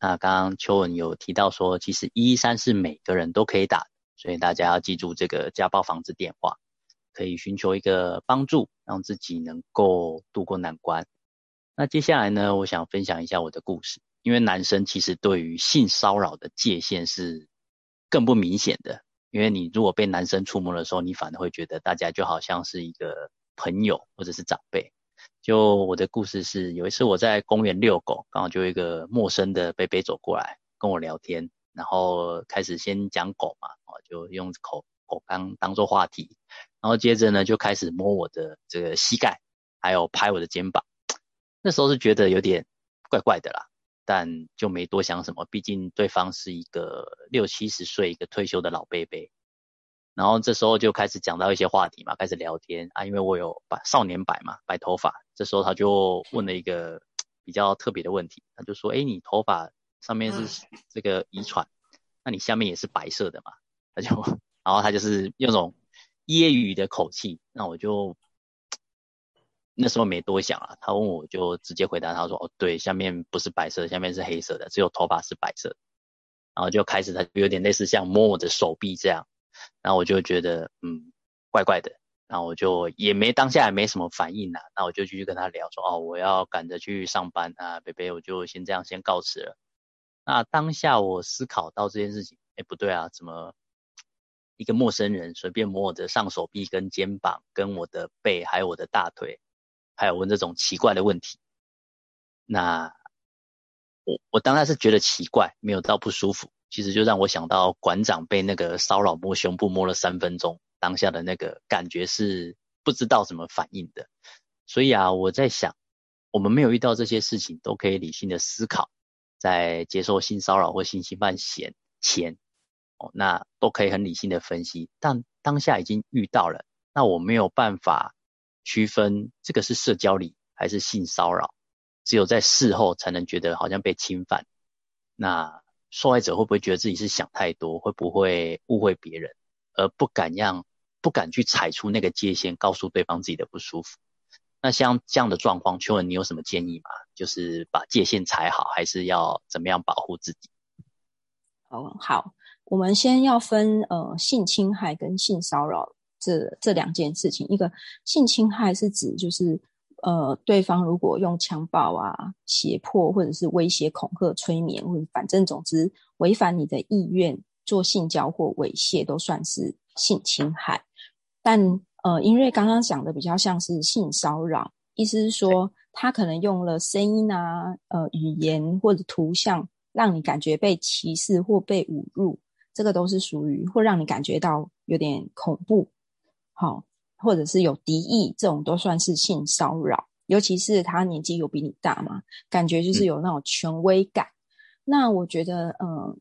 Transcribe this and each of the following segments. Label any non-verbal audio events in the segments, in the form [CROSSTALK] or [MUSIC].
那刚刚邱文有提到说，其实一一三是每个人都可以打，所以大家要记住这个家暴防治电话，可以寻求一个帮助，让自己能够度过难关。那接下来呢，我想分享一下我的故事，因为男生其实对于性骚扰的界限是更不明显的，因为你如果被男生触摸的时候，你反而会觉得大家就好像是一个朋友或者是长辈。就我的故事是，有一次我在公园遛狗，刚好就一个陌生的贝贝走过来跟我聊天，然后开始先讲狗嘛，哦，就用口狗当当做话题，然后接着呢就开始摸我的这个膝盖，还有拍我的肩膀，那时候是觉得有点怪怪的啦，但就没多想什么，毕竟对方是一个六七十岁一个退休的老贝贝。然后这时候就开始讲到一些话题嘛，开始聊天啊，因为我有白少年白嘛，白头发。这时候他就问了一个比较特别的问题，他就说：“哎，你头发上面是这个遗传，那你下面也是白色的嘛？”他就，然后他就是用种揶揄的口气，那我就那时候没多想啊。他问我就直接回答他说：“哦，对，下面不是白色，下面是黑色的，只有头发是白色。”然后就开始他有点类似像摸我的手臂这样。然后我就觉得，嗯，怪怪的。那我就也没当下也没什么反应啊。那我就继续跟他聊说，哦，我要赶着去上班啊，北北，我就先这样先告辞了。那当下我思考到这件事情，哎，不对啊，怎么一个陌生人随便摸我的上手臂跟肩膀，跟我的背，还有我的大腿，还有问这种奇怪的问题？那我我当然是觉得奇怪，没有到不舒服。其实就让我想到馆长被那个骚扰摸胸部摸了三分钟，当下的那个感觉是不知道怎么反应的。所以啊，我在想，我们没有遇到这些事情，都可以理性的思考，在接受性骚扰或性侵犯前前，哦，那都可以很理性的分析。但当下已经遇到了，那我没有办法区分这个是社交礼还是性骚扰，只有在事后才能觉得好像被侵犯。那。受害者会不会觉得自己是想太多？会不会误会别人，而不敢让、不敢去踩出那个界限，告诉对方自己的不舒服？那像这样的状况，邱文，你有什么建议吗？就是把界限踩好，还是要怎么样保护自己？哦，好，我们先要分呃性侵害跟性骚扰这这两件事情。一个性侵害是指就是。呃，对方如果用强暴啊、胁迫，或者是威胁、恐吓、催眠，或者反正总之违反你的意愿做性交或猥亵，都算是性侵害。但呃，因为刚刚讲的比较像是性骚扰，意思是说他可能用了声音啊、呃语言或者图像，让你感觉被歧视或被侮辱，这个都是属于会让你感觉到有点恐怖。好。或者是有敌意，这种都算是性骚扰，尤其是他年纪有比你大嘛，感觉就是有那种权威感。那我觉得，嗯，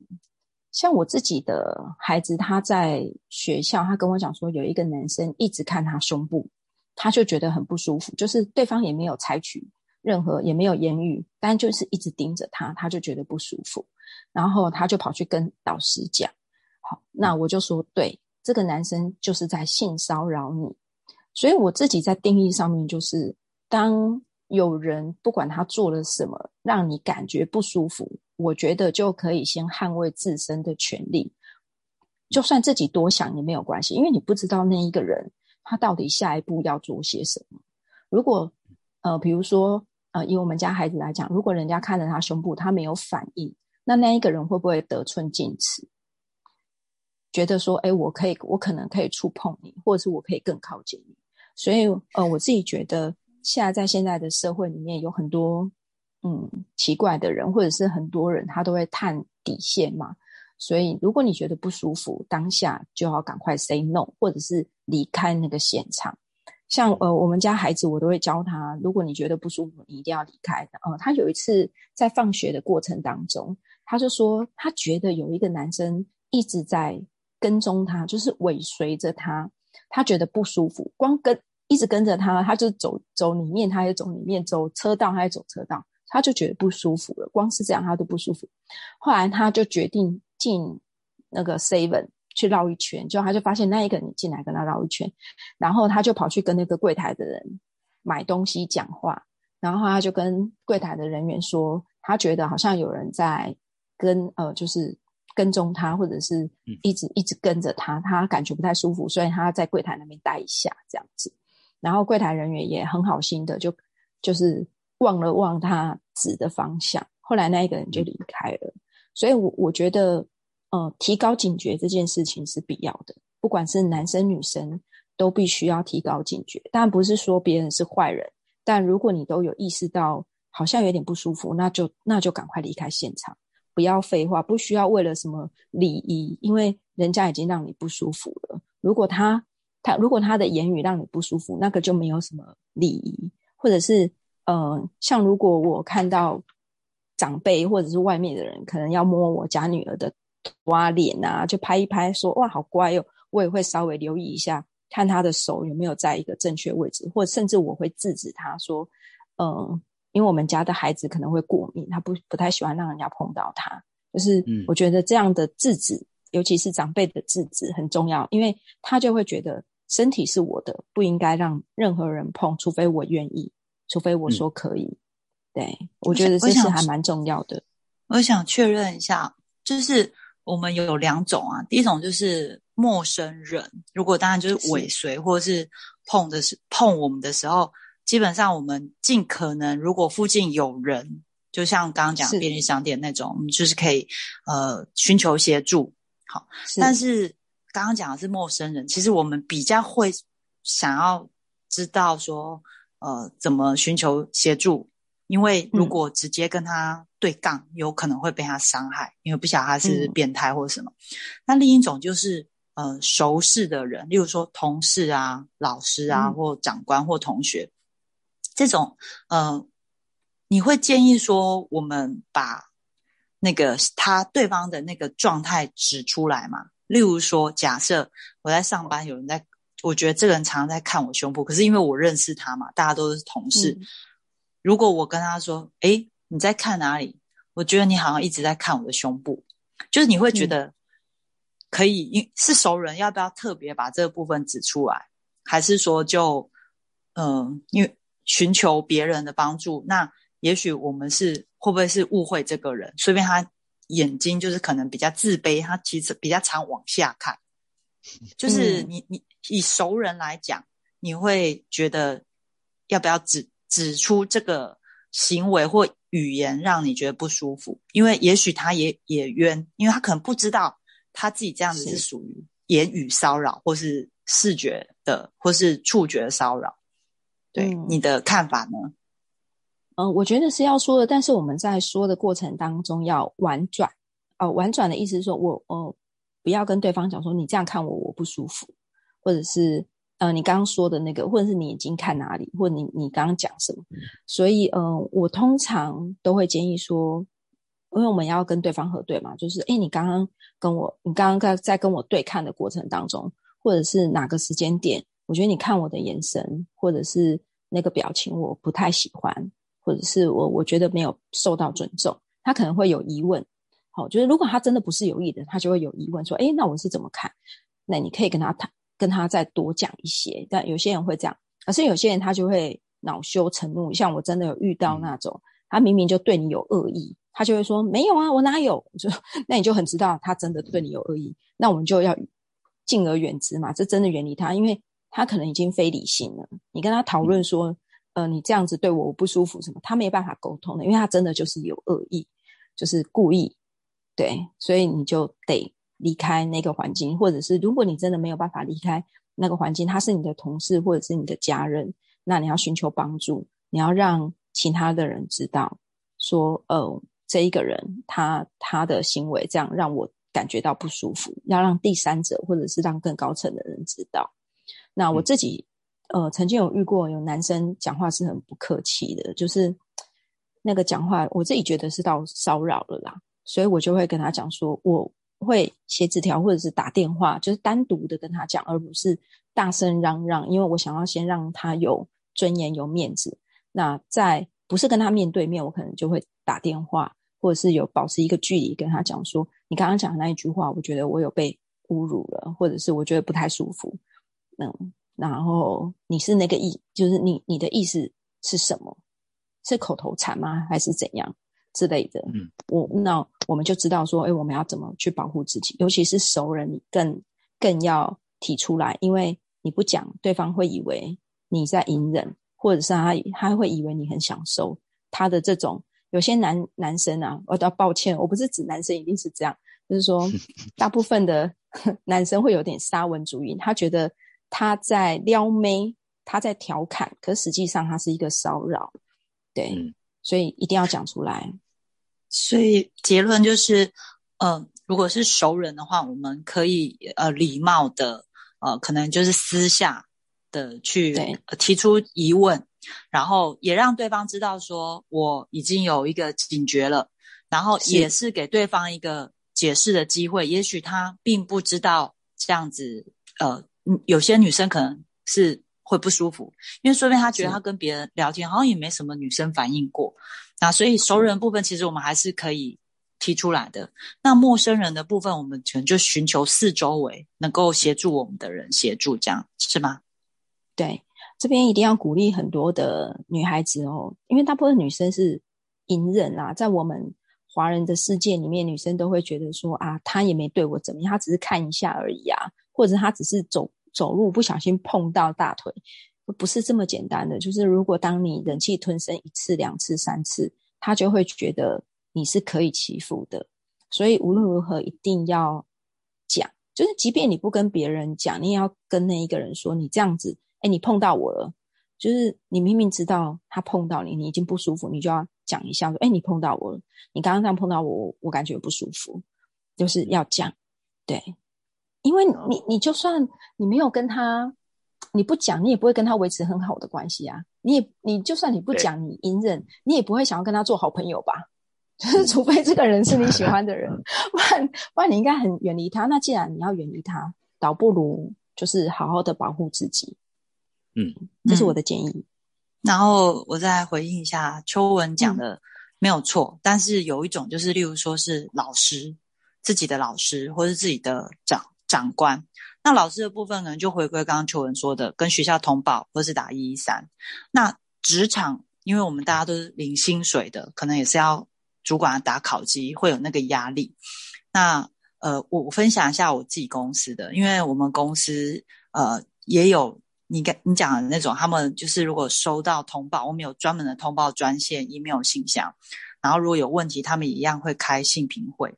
像我自己的孩子，他在学校，他跟我讲说，有一个男生一直看他胸部，他就觉得很不舒服，就是对方也没有采取任何，也没有言语，但就是一直盯着他，他就觉得不舒服，然后他就跑去跟导师讲，好，那我就说，对，这个男生就是在性骚扰你。所以我自己在定义上面，就是当有人不管他做了什么让你感觉不舒服，我觉得就可以先捍卫自身的权利，就算自己多想也没有关系，因为你不知道那一个人他到底下一步要做些什么。如果呃，比如说呃，以我们家孩子来讲，如果人家看着他胸部他没有反应，那那一个人会不会得寸进尺？觉得说，哎，我可以，我可能可以触碰你，或者是我可以更靠近你。所以，呃，我自己觉得，现在在现在的社会里面，有很多嗯奇怪的人，或者是很多人，他都会探底线嘛。所以，如果你觉得不舒服，当下就要赶快 say no，或者是离开那个现场。像呃，我们家孩子，我都会教他，如果你觉得不舒服，你一定要离开。呃，他有一次在放学的过程当中，他就说，他觉得有一个男生一直在跟踪他，就是尾随着他。他觉得不舒服，光跟一直跟着他，他就走走里面，他也走里面，走车道他也走车道，他就觉得不舒服了。光是这样他都不舒服。后来他就决定进那个 seven 去绕一圈，就他就发现那一个人进来跟他绕一圈，然后他就跑去跟那个柜台的人买东西讲话，然后他就跟柜台的人员说，他觉得好像有人在跟呃就是跟踪他，或者是一直一直跟着他，他感觉不太舒服，所以他在柜台那边待一下这样子。然后柜台人员也很好心的，就就是望了望他指的方向，后来那一个人就离开了。所以，我我觉得，呃，提高警觉这件事情是必要的，不管是男生女生都必须要提高警觉。当然不是说别人是坏人，但如果你都有意识到好像有点不舒服，那就那就赶快离开现场，不要废话，不需要为了什么礼仪，因为人家已经让你不舒服了。如果他他如果他的言语让你不舒服，那个就没有什么礼仪，或者是呃，像如果我看到长辈或者是外面的人，可能要摸我家女儿的挖脸啊，就拍一拍，说哇好乖哦，我也会稍微留意一下，看他的手有没有在一个正确位置，或甚至我会制止他说，嗯，因为我们家的孩子可能会过敏，他不不太喜欢让人家碰到他，就是我觉得这样的制止，尤其是长辈的制止很重要，因为他就会觉得。身体是我的，不应该让任何人碰，除非我愿意，除非我说可以。对我觉得这是还蛮重要的。我想确认一下，就是我们有两种啊，第一种就是陌生人，如果当然就是尾随或者是碰的是碰我们的时候，基本上我们尽可能，如果附近有人，就像刚刚讲便利商店那种，我们就是可以呃寻求协助。好，但是。刚刚讲的是陌生人，其实我们比较会想要知道说，呃，怎么寻求协助？因为如果直接跟他对杠，有可能会被他伤害，因为不晓得他是变态或者什么。那另一种就是，呃，熟识的人，例如说同事啊、老师啊，或长官或同学，这种，呃，你会建议说，我们把那个他对方的那个状态指出来吗？例如说，假设我在上班，有人在，我觉得这个人常常在看我胸部，可是因为我认识他嘛，大家都是同事。如果我跟他说：“诶，你在看哪里？”我觉得你好像一直在看我的胸部，就是你会觉得可以，因是熟人，要不要特别把这个部分指出来？还是说就，嗯，因为寻求别人的帮助，那也许我们是会不会是误会这个人？随便他。眼睛就是可能比较自卑，他其实比较常往下看。就是你你以熟人来讲，你会觉得要不要指指出这个行为或语言让你觉得不舒服？因为也许他也也冤，因为他可能不知道他自己这样子是属于言语骚扰，或是视觉的，或是触觉骚扰。对你的看法呢？嗯，我觉得是要说的，但是我们在说的过程当中要婉转。哦，婉转的意思是说，我哦，不要跟对方讲说你这样看我我不舒服，或者是呃，你刚刚说的那个，或者是你眼睛看哪里，或者你你刚刚讲什么。所以，嗯，我通常都会建议说，因为我们要跟对方核对嘛，就是哎，你刚刚跟我，你刚刚在在跟我对看的过程当中，或者是哪个时间点，我觉得你看我的眼神或者是那个表情，我不太喜欢。或者是我我觉得没有受到尊重，他可能会有疑问。好，就是如果他真的不是有意的，他就会有疑问说：“哎，那我是怎么看？”那你可以跟他谈，跟他再多讲一些。但有些人会这样，可是有些人他就会恼羞成怒。像我真的有遇到那种，他明明就对你有恶意，他就会说：“没有啊，我哪有？”就那你就很知道他真的对你有恶意。那我们就要敬而远之嘛，这真的远离他，因为他可能已经非理性了。你跟他讨论说。呃，你这样子对我我不舒服，什么？他没办法沟通的，因为他真的就是有恶意，就是故意，对，所以你就得离开那个环境，或者是如果你真的没有办法离开那个环境，他是你的同事或者是你的家人，那你要寻求帮助，你要让其他的人知道，说，呃，这一个人他他的行为这样让我感觉到不舒服，要让第三者或者是让更高层的人知道。那我自己。呃，曾经有遇过有男生讲话是很不客气的，就是那个讲话，我自己觉得是到骚扰了啦，所以我就会跟他讲说，我会写纸条或者是打电话，就是单独的跟他讲，而不是大声嚷嚷，因为我想要先让他有尊严、有面子。那在不是跟他面对面，我可能就会打电话，或者是有保持一个距离跟他讲说，你刚刚讲的那一句话，我觉得我有被侮辱了，或者是我觉得不太舒服，嗯。然后你是那个意，就是你你的意思是什么？是口头禅吗？还是怎样？之类的。嗯，我那我们就知道说，哎，我们要怎么去保护自己，尤其是熟人，你更更要提出来，因为你不讲，对方会以为你在隐忍，或者是他他会以为你很享受他的这种。有些男男生啊，我要抱歉，我不是指男生一定是这样，就是说，[LAUGHS] 大部分的 [LAUGHS] 男生会有点沙文主义，他觉得他在撩妹，他在调侃，可实际上他是一个骚扰，对，所以一定要讲出来。所以结论就是，嗯，如果是熟人的话，我们可以呃礼貌的呃，可能就是私下的去提出疑问。然后也让对方知道说我已经有一个警觉了，然后也是给对方一个解释的机会。也许他并不知道这样子，呃，有些女生可能是会不舒服，因为说不定他觉得他跟别人聊天好像也没什么女生反应过。那所以熟人部分其实我们还是可以提出来的。那陌生人的部分，我们可能就寻求四周围能够协助我们的人协助，这样是吗？对。这边一定要鼓励很多的女孩子哦，因为大部分女生是隐忍啊，在我们华人的世界里面，女生都会觉得说啊，他也没对我怎么样，他只是看一下而已啊，或者他只是走走路不小心碰到大腿，不是这么简单的。就是如果当你忍气吞声一次、两次、三次，他就会觉得你是可以欺负的。所以无论如何一定要讲，就是即便你不跟别人讲，你也要跟那一个人说，你这样子。哎，你碰到我了，就是你明明知道他碰到你，你已经不舒服，你就要讲一下说：“哎，你碰到我了，你刚刚这样碰到我，我感觉不舒服。”就是要讲，对，因为你你就算你没有跟他，你不讲，你也不会跟他维持很好的关系啊。你也你就算你不讲，你隐忍，你也不会想要跟他做好朋友吧？[LAUGHS] 就是除非这个人是你喜欢的人，[LAUGHS] 不然不然你应该很远离他。那既然你要远离他，倒不如就是好好的保护自己。嗯，这是我的建议。然后我再回应一下秋文讲的没有错，但是有一种就是，例如说是老师自己的老师，或是自己的长长官。那老师的部分可能就回归刚刚秋文说的，跟学校通报或是打一一三。那职场，因为我们大家都是领薪水的，可能也是要主管打考绩，会有那个压力。那呃，我分享一下我自己公司的，因为我们公司呃也有。你跟你讲的那种，他们就是如果收到通报，我们有专门的通报专线、email 信箱，然后如果有问题，他们一样会开信评会。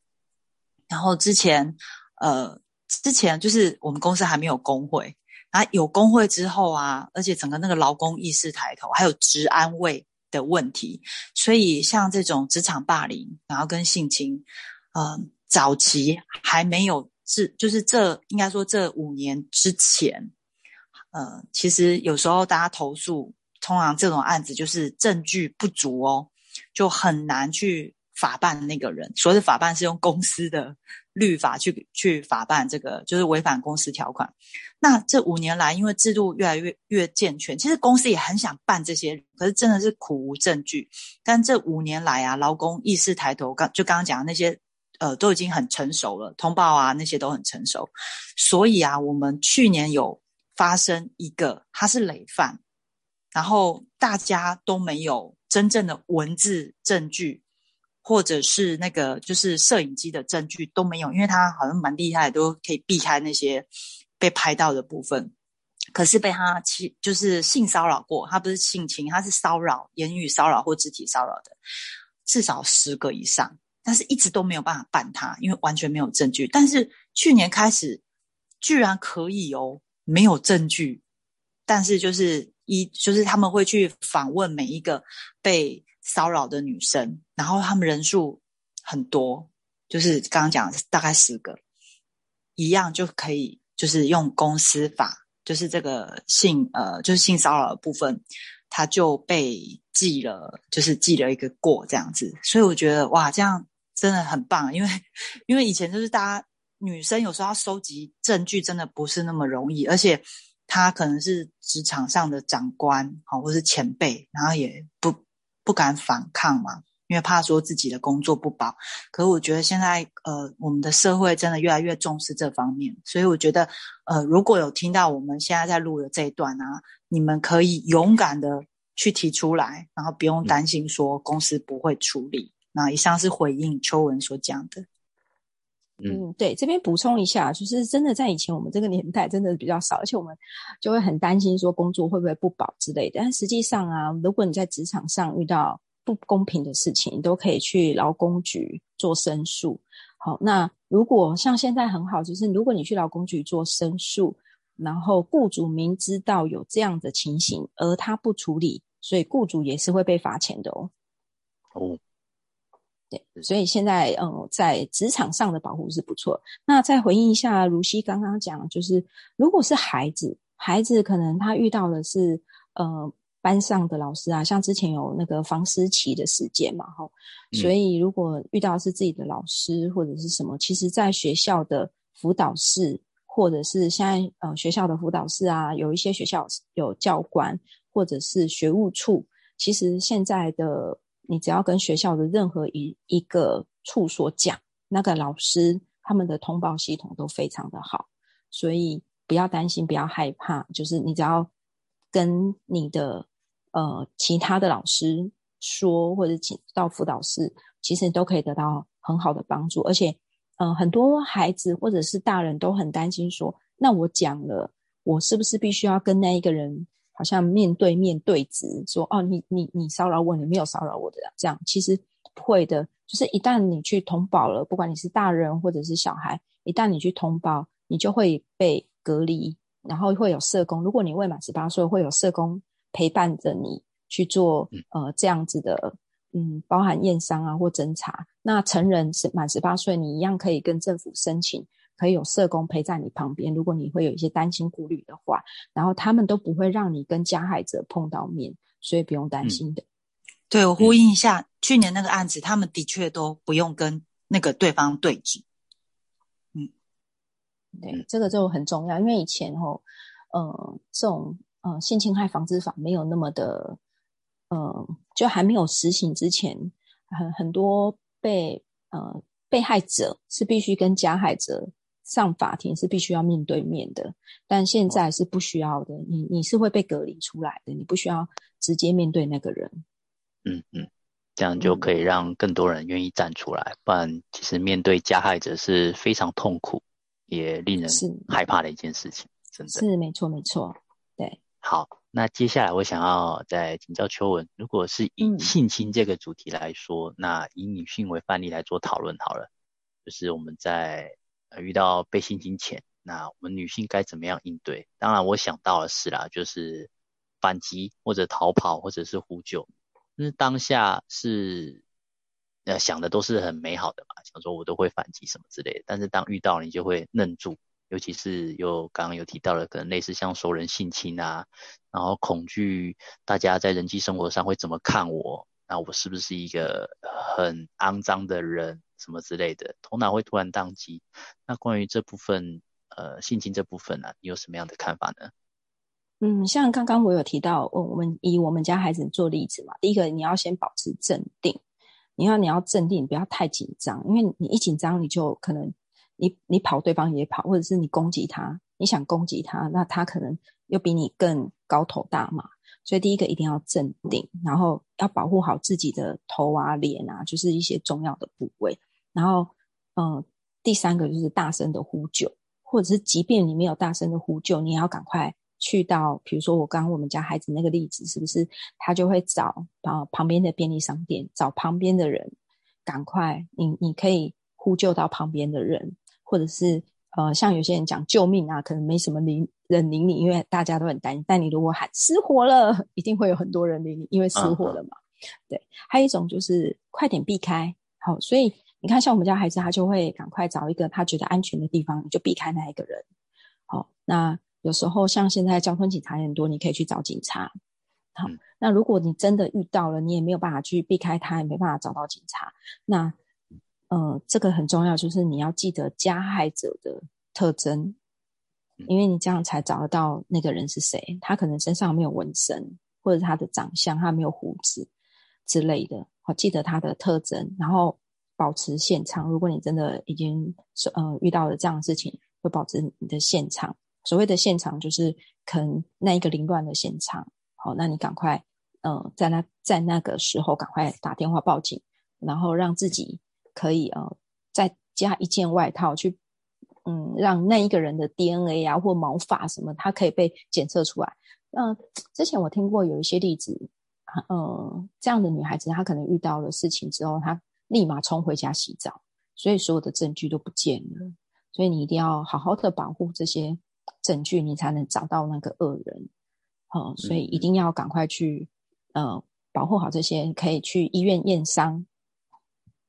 然后之前，呃，之前就是我们公司还没有工会，啊，有工会之后啊，而且整个那个劳工意识抬头，还有职安卫的问题，所以像这种职场霸凌，然后跟性侵，嗯，早期还没有是，就是这应该说这五年之前。呃，其实有时候大家投诉，通常这种案子就是证据不足哦，就很难去法办那个人。所谓的法办是用公司的律法去去法办这个，就是违反公司条款。那这五年来，因为制度越来越越健全，其实公司也很想办这些，可是真的是苦无证据。但这五年来啊，劳工意识抬头，刚就刚刚讲的那些，呃，都已经很成熟了，通报啊那些都很成熟。所以啊，我们去年有。发生一个他是累犯，然后大家都没有真正的文字证据，或者是那个就是摄影机的证据都没有，因为他好像蛮厉害，都可以避开那些被拍到的部分。可是被他欺就是性骚扰过，他不是性侵，他是骚扰、言语骚扰或肢体骚扰的，至少十个以上，但是一直都没有办法办他，因为完全没有证据。但是去年开始，居然可以哦。没有证据，但是就是一就是他们会去访问每一个被骚扰的女生，然后他们人数很多，就是刚刚讲大概十个，一样就可以就是用公司法，就是这个性呃就是性骚扰的部分，他就被记了，就是记了一个过这样子，所以我觉得哇，这样真的很棒，因为因为以前就是大家。女生有时候要收集证据，真的不是那么容易，而且她可能是职场上的长官，好，或是前辈，然后也不不敢反抗嘛，因为怕说自己的工作不保。可是我觉得现在，呃，我们的社会真的越来越重视这方面，所以我觉得，呃，如果有听到我们现在在录的这一段啊，你们可以勇敢的去提出来，然后不用担心说公司不会处理。那以上是回应秋文所讲的。嗯，对，这边补充一下，就是真的在以前我们这个年代真的比较少，而且我们就会很担心说工作会不会不保之类的。但实际上啊，如果你在职场上遇到不公平的事情，你都可以去劳工局做申诉。好，那如果像现在很好，就是如果你去劳工局做申诉，然后雇主明知道有这样的情形，而他不处理，所以雇主也是会被罚钱的哦。哦。对，所以现在嗯，在职场上的保护是不错。那再回应一下，如熙刚刚讲，就是如果是孩子，孩子可能他遇到的是呃班上的老师啊，像之前有那个房思琪的事件嘛，哈，所以如果遇到是自己的老师或者是什么，其实在学校的辅导室，或者是现在呃学校的辅导室啊，有一些学校有教官或者是学务处，其实现在的。你只要跟学校的任何一一个处所讲，那个老师他们的通报系统都非常的好，所以不要担心，不要害怕，就是你只要跟你的呃其他的老师说，或者请到辅导室，其实都可以得到很好的帮助。而且，嗯，很多孩子或者是大人都很担心说，那我讲了，我是不是必须要跟那一个人？好像面对面对质说哦，你你你骚扰我，你没有骚扰我的这样，其实不会的。就是一旦你去通报了，不管你是大人或者是小孩，一旦你去通报，你就会被隔离，然后会有社工。如果你未满十八岁，会有社工陪伴着你去做呃这样子的，嗯，包含验伤啊或侦查。那成人是满十八岁，你一样可以跟政府申请。可以有社工陪在你旁边，如果你会有一些担心顾虑的话，然后他们都不会让你跟加害者碰到面，所以不用担心的。对我呼应一下，去年那个案子，他们的确都不用跟那个对方对峙。嗯，对，这个就很重要，因为以前哦，呃，这种呃性侵害防治法没有那么的，呃，就还没有实行之前，很很多被呃被害者是必须跟加害者。上法庭是必须要面对面的，但现在是不需要的。你你是会被隔离出来的，你不需要直接面对那个人。嗯嗯，这样就可以让更多人愿意站出来。不然，其实面对加害者是非常痛苦，也令人害怕的一件事情。真的是没错没错。对，好，那接下来我想要再请教秋文，如果是以性侵这个主题来说，那以女性为范例来做讨论好了，就是我们在。呃，遇到被性侵前，那我们女性该怎么样应对？当然，我想到的是啦，就是反击或者逃跑或者是呼救。那当下是呃想的都是很美好的嘛，想说我都会反击什么之类的。但是当遇到你就会愣住，尤其是有刚刚有提到的，可能类似像熟人性侵啊，然后恐惧大家在人际生活上会怎么看我，那我是不是一个很肮脏的人？什么之类的，头脑会突然宕机。那关于这部分，呃，性侵这部分呢，你有什么样的看法呢？嗯，像刚刚我有提到，我我们以我们家孩子做例子嘛。第一个，你要先保持镇定，你要你要镇定，不要太紧张，因为你一紧张，你就可能你你跑，对方也跑，或者是你攻击他，你想攻击他，那他可能又比你更高头大马。所以第一个一定要镇定，然后要保护好自己的头啊、脸啊，就是一些重要的部位。然后，嗯，第三个就是大声的呼救，或者是即便你没有大声的呼救，你也要赶快去到，比如说我刚刚我们家孩子那个例子，是不是他就会找啊旁边的便利商店，找旁边的人，赶快，你你可以呼救到旁边的人，或者是呃，像有些人讲救命啊，可能没什么理人理你，因为大家都很担心。但你如果喊失火了，一定会有很多人理你，因为失火了嘛。对，还有一种就是快点避开，好，所以。你看，像我们家孩子，他就会赶快找一个他觉得安全的地方，你就避开那一个人。好，那有时候像现在交通警察很多，你可以去找警察。好，那如果你真的遇到了，你也没有办法去避开他，也没办法找到警察。那，呃，这个很重要，就是你要记得加害者的特征，因为你这样才找得到那个人是谁。他可能身上没有纹身，或者他的长相他没有胡子之类的。好，记得他的特征，然后。保持现场。如果你真的已经是呃遇到了这样的事情，会保持你的现场。所谓的现场，就是可能那一个凌乱的现场。好，那你赶快呃在那在那个时候赶快打电话报警，然后让自己可以呃再加一件外套去，嗯，让那一个人的 DNA 啊或毛发什么，它可以被检测出来。那之前我听过有一些例子，呃，这样的女孩子她可能遇到了事情之后，她立马冲回家洗澡，所以所有的证据都不见了。所以你一定要好好的保护这些证据，你才能找到那个恶人。哦，所以一定要赶快去，呃，保护好这些，可以去医院验伤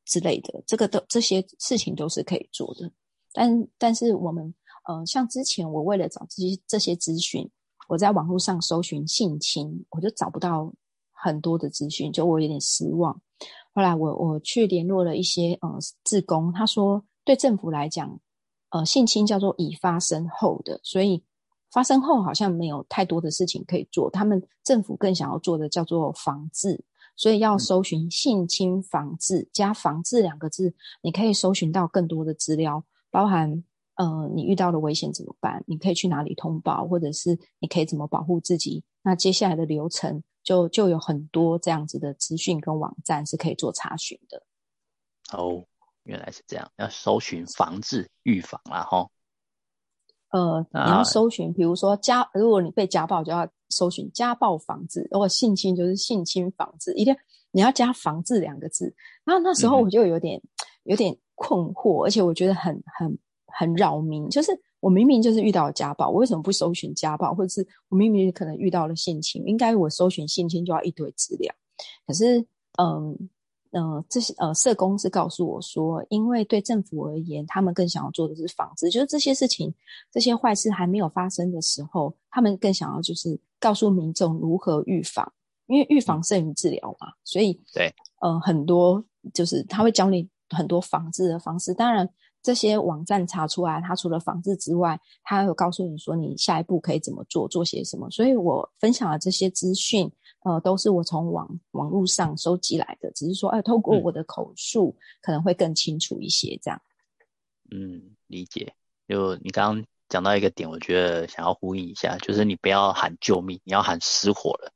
之类的，这个都这些事情都是可以做的。但但是我们，呃，像之前我为了找这些这些资讯，我在网络上搜寻性侵，我就找不到很多的资讯，就我有点失望。后来我我去联络了一些呃志工，他说对政府来讲。呃，性侵叫做已发生后的，所以发生后好像没有太多的事情可以做。他们政府更想要做的叫做防治，所以要搜寻性侵防治加防治两个字，你可以搜寻到更多的资料，包含呃你遇到了危险怎么办，你可以去哪里通报，或者是你可以怎么保护自己。那接下来的流程就就有很多这样子的资讯跟网站是可以做查询的。哦。原来是这样，要搜寻防治预防啦，哈。呃，你要搜寻，比如说家，如果你被家暴，就要搜寻家暴防治；如果性侵，就是性侵防治。一定你要加“防治”两个字。然后那时候我就有点有点困惑，而且我觉得很很很扰民。就是我明明就是遇到家暴，我为什么不搜寻家暴？或者是我明明可能遇到了性侵，应该我搜寻性侵就要一堆资料。可是，嗯。嗯，这些呃，社工是告诉我说，因为对政府而言，他们更想要做的是防治，就是这些事情、这些坏事还没有发生的时候，他们更想要就是告诉民众如何预防，因为预防胜于治疗嘛。所以，对，呃，很多就是他会教你很多防治的方式。当然，这些网站查出来，它除了防治之外，它有告诉你说你下一步可以怎么做，做些什么。所以我分享的这些资讯。呃，都是我从网网络上收集来的，只是说，哎，透过我的口述可能会更清楚一些，这样。嗯，理解。就你刚刚讲到一个点，我觉得想要呼应一下，就是你不要喊救命，你要喊失火了。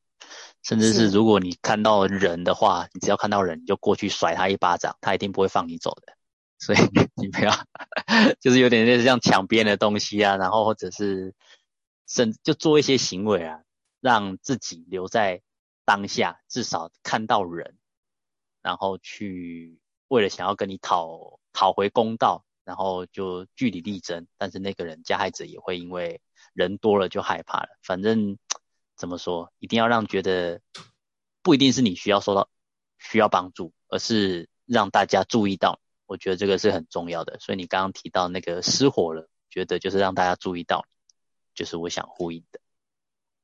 甚至是如果你看到人的话，你只要看到人，你就过去甩他一巴掌，他一定不会放你走的。所以 [LAUGHS] 你不要，[LAUGHS] 就是有点类似像抢别人的东西啊，然后或者是甚就做一些行为啊，让自己留在。当下至少看到人，然后去为了想要跟你讨讨回公道，然后就据理力争。但是那个人加害者也会因为人多了就害怕了。反正怎么说，一定要让觉得不一定是你需要受到需要帮助，而是让大家注意到。我觉得这个是很重要的。所以你刚刚提到那个失火了，觉得就是让大家注意到，就是我想呼应的。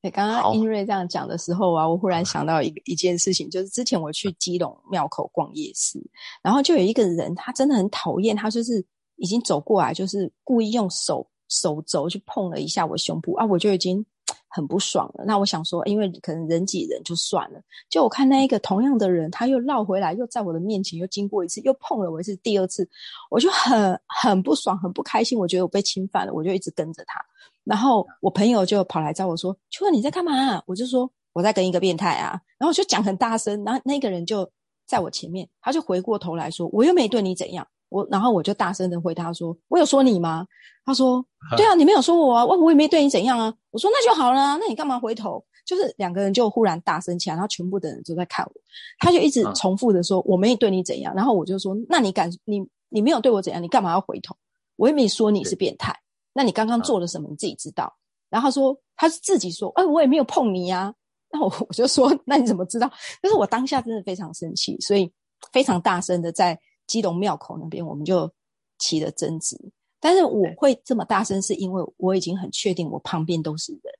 对，刚刚英瑞这样讲的时候啊，我忽然想到一个一件事情，就是之前我去基隆庙口逛夜市，然后就有一个人，他真的很讨厌，他就是已经走过来，就是故意用手手肘去碰了一下我胸部啊，我就已经。很不爽了，那我想说，因为可能人挤人就算了。就我看那一个同样的人，他又绕回来，又在我的面前又经过一次，又碰了我一次，第二次，我就很很不爽，很不开心。我觉得我被侵犯了，我就一直跟着他。然后我朋友就跑来找我说：“秋问你在干嘛？”我就说：“我在跟一个变态啊。”然后就讲很大声，然后那个人就在我前面，他就回过头来说：“我又没对你怎样。”我然后我就大声的回答说：“我有说你吗？”他说：[LAUGHS] “对啊，你没有说我啊，我我也没对你怎样啊。”我说：“那就好了，那你干嘛回头？”就是两个人就忽然大声起来，然后全部的人都在看我，他就一直重复的说：“我没对你怎样。”然后我就说：“那你敢你你没有对我怎样，你干嘛要回头？我也没说你是变态，那你刚刚做了什么？你自己知道。”然后他说：“他是自己说，哎，我也没有碰你呀。[LAUGHS] ”那我我就说：“那你怎么知道？”但是我当下真的非常生气，所以非常大声的在。基隆庙口那边，我们就起了争执。但是我会这么大声，是因为我已经很确定我旁边都是人。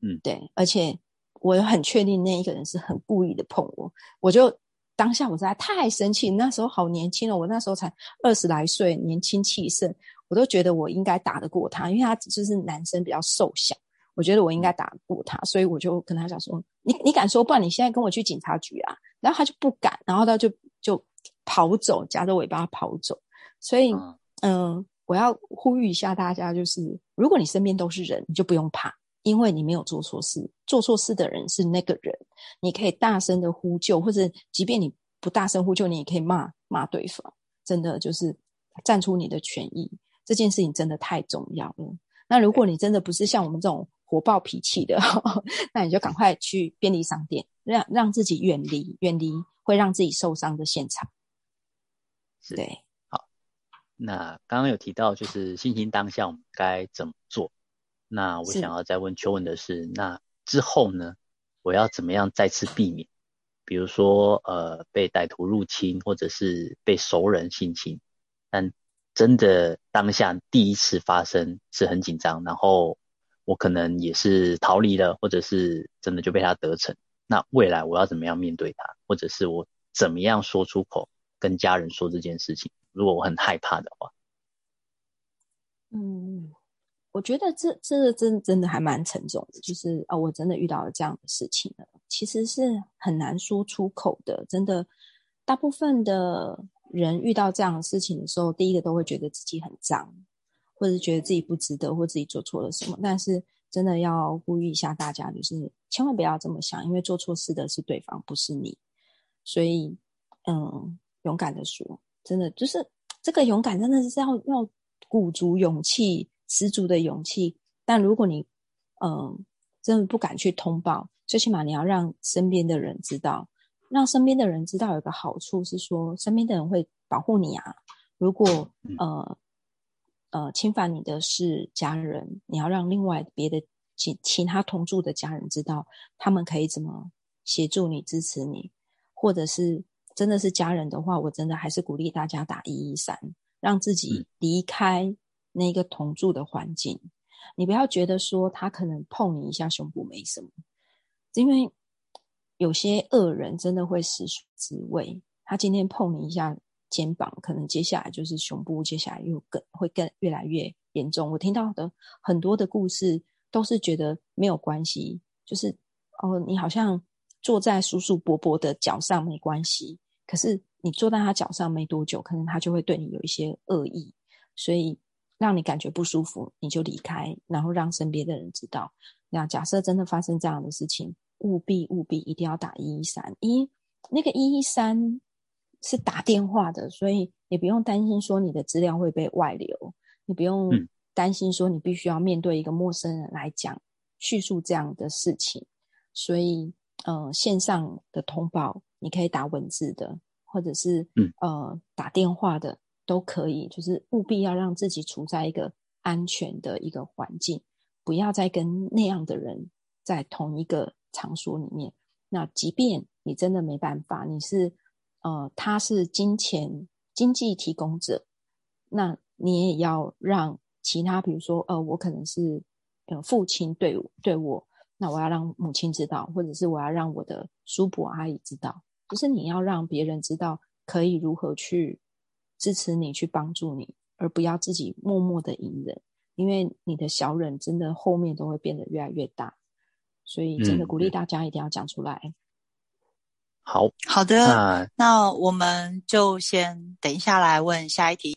嗯，对，而且我很确定那一个人是很故意的碰我。我就当下我实在太生气，那时候好年轻了，我那时候才二十来岁，年轻气盛，我都觉得我应该打得过他，因为他就是男生比较瘦小，我觉得我应该打得过他，所以我就跟他讲说：“你你敢说，不然你现在跟我去警察局啊？”然后他就不敢，然后他就就。跑走，夹着尾巴跑走。所以，嗯，我要呼吁一下大家，就是如果你身边都是人，你就不用怕，因为你没有做错事。做错事的人是那个人，你可以大声的呼救，或者即便你不大声呼救，你也可以骂骂对方。真的就是站出你的权益，这件事情真的太重要了。那如果你真的不是像我们这种火爆脾气的，[LAUGHS] 那你就赶快去便利商店，让让自己远离远离会让自己受伤的现场。对，好。那刚刚有提到就是信心当下我们该怎么做？那我想要再问邱文的是，那之后呢？我要怎么样再次避免？比如说，呃，被歹徒入侵，或者是被熟人性侵，但真的当下第一次发生是很紧张，然后我可能也是逃离了，或者是真的就被他得逞。那未来我要怎么样面对他，或者是我怎么样说出口跟家人说这件事情？如果我很害怕的话，嗯。我觉得这这真真的还蛮沉重的，就是啊，我真的遇到了这样的事情了，其实是很难说出口的。真的，大部分的人遇到这样的事情的时候，第一个都会觉得自己很脏，或者是觉得自己不值得，或自己做错了什么。但是真的要呼吁一下大家，就是千万不要这么想，因为做错事的是对方，不是你。所以，嗯，勇敢的说，真的就是这个勇敢，真的是要要鼓足勇气。十足的勇气，但如果你，嗯，真的不敢去通报，最起码你要让身边的人知道，让身边的人知道有个好处是说，身边的人会保护你啊。如果呃呃侵犯你的是家人，你要让另外别的其其他同住的家人知道，他们可以怎么协助你、支持你，或者是真的是家人的话，我真的还是鼓励大家打一一三，让自己离开。那个同住的环境，你不要觉得说他可能碰你一下胸部没什么，因为有些恶人真的会使出滋味。他今天碰你一下肩膀，可能接下来就是胸部，接下来又更会更越来越严重。我听到的很多的故事都是觉得没有关系，就是哦，你好像坐在叔叔伯伯的脚上没关系，可是你坐在他脚上没多久，可能他就会对你有一些恶意，所以。让你感觉不舒服，你就离开，然后让身边的人知道。那假设真的发生这样的事情，务必务必一定要打一一三一。那个一一三是打电话的，所以你不用担心说你的资料会被外流，你不用担心说你必须要面对一个陌生人来讲叙述这样的事情。所以，呃，线上的通报你可以打文字的，或者是嗯呃打电话的。都可以，就是务必要让自己处在一个安全的一个环境，不要再跟那样的人在同一个场所里面。那即便你真的没办法，你是呃，他是金钱经济提供者，那你也要让其他，比如说呃，我可能是呃父亲对对我，那我要让母亲知道，或者是我要让我的叔伯阿姨知道，就是你要让别人知道可以如何去。支持你去帮助你，而不要自己默默的隐忍，因为你的小忍真的后面都会变得越来越大，所以真的鼓励大家一定要讲出来。好好的，那我们就先等一下来问下一题。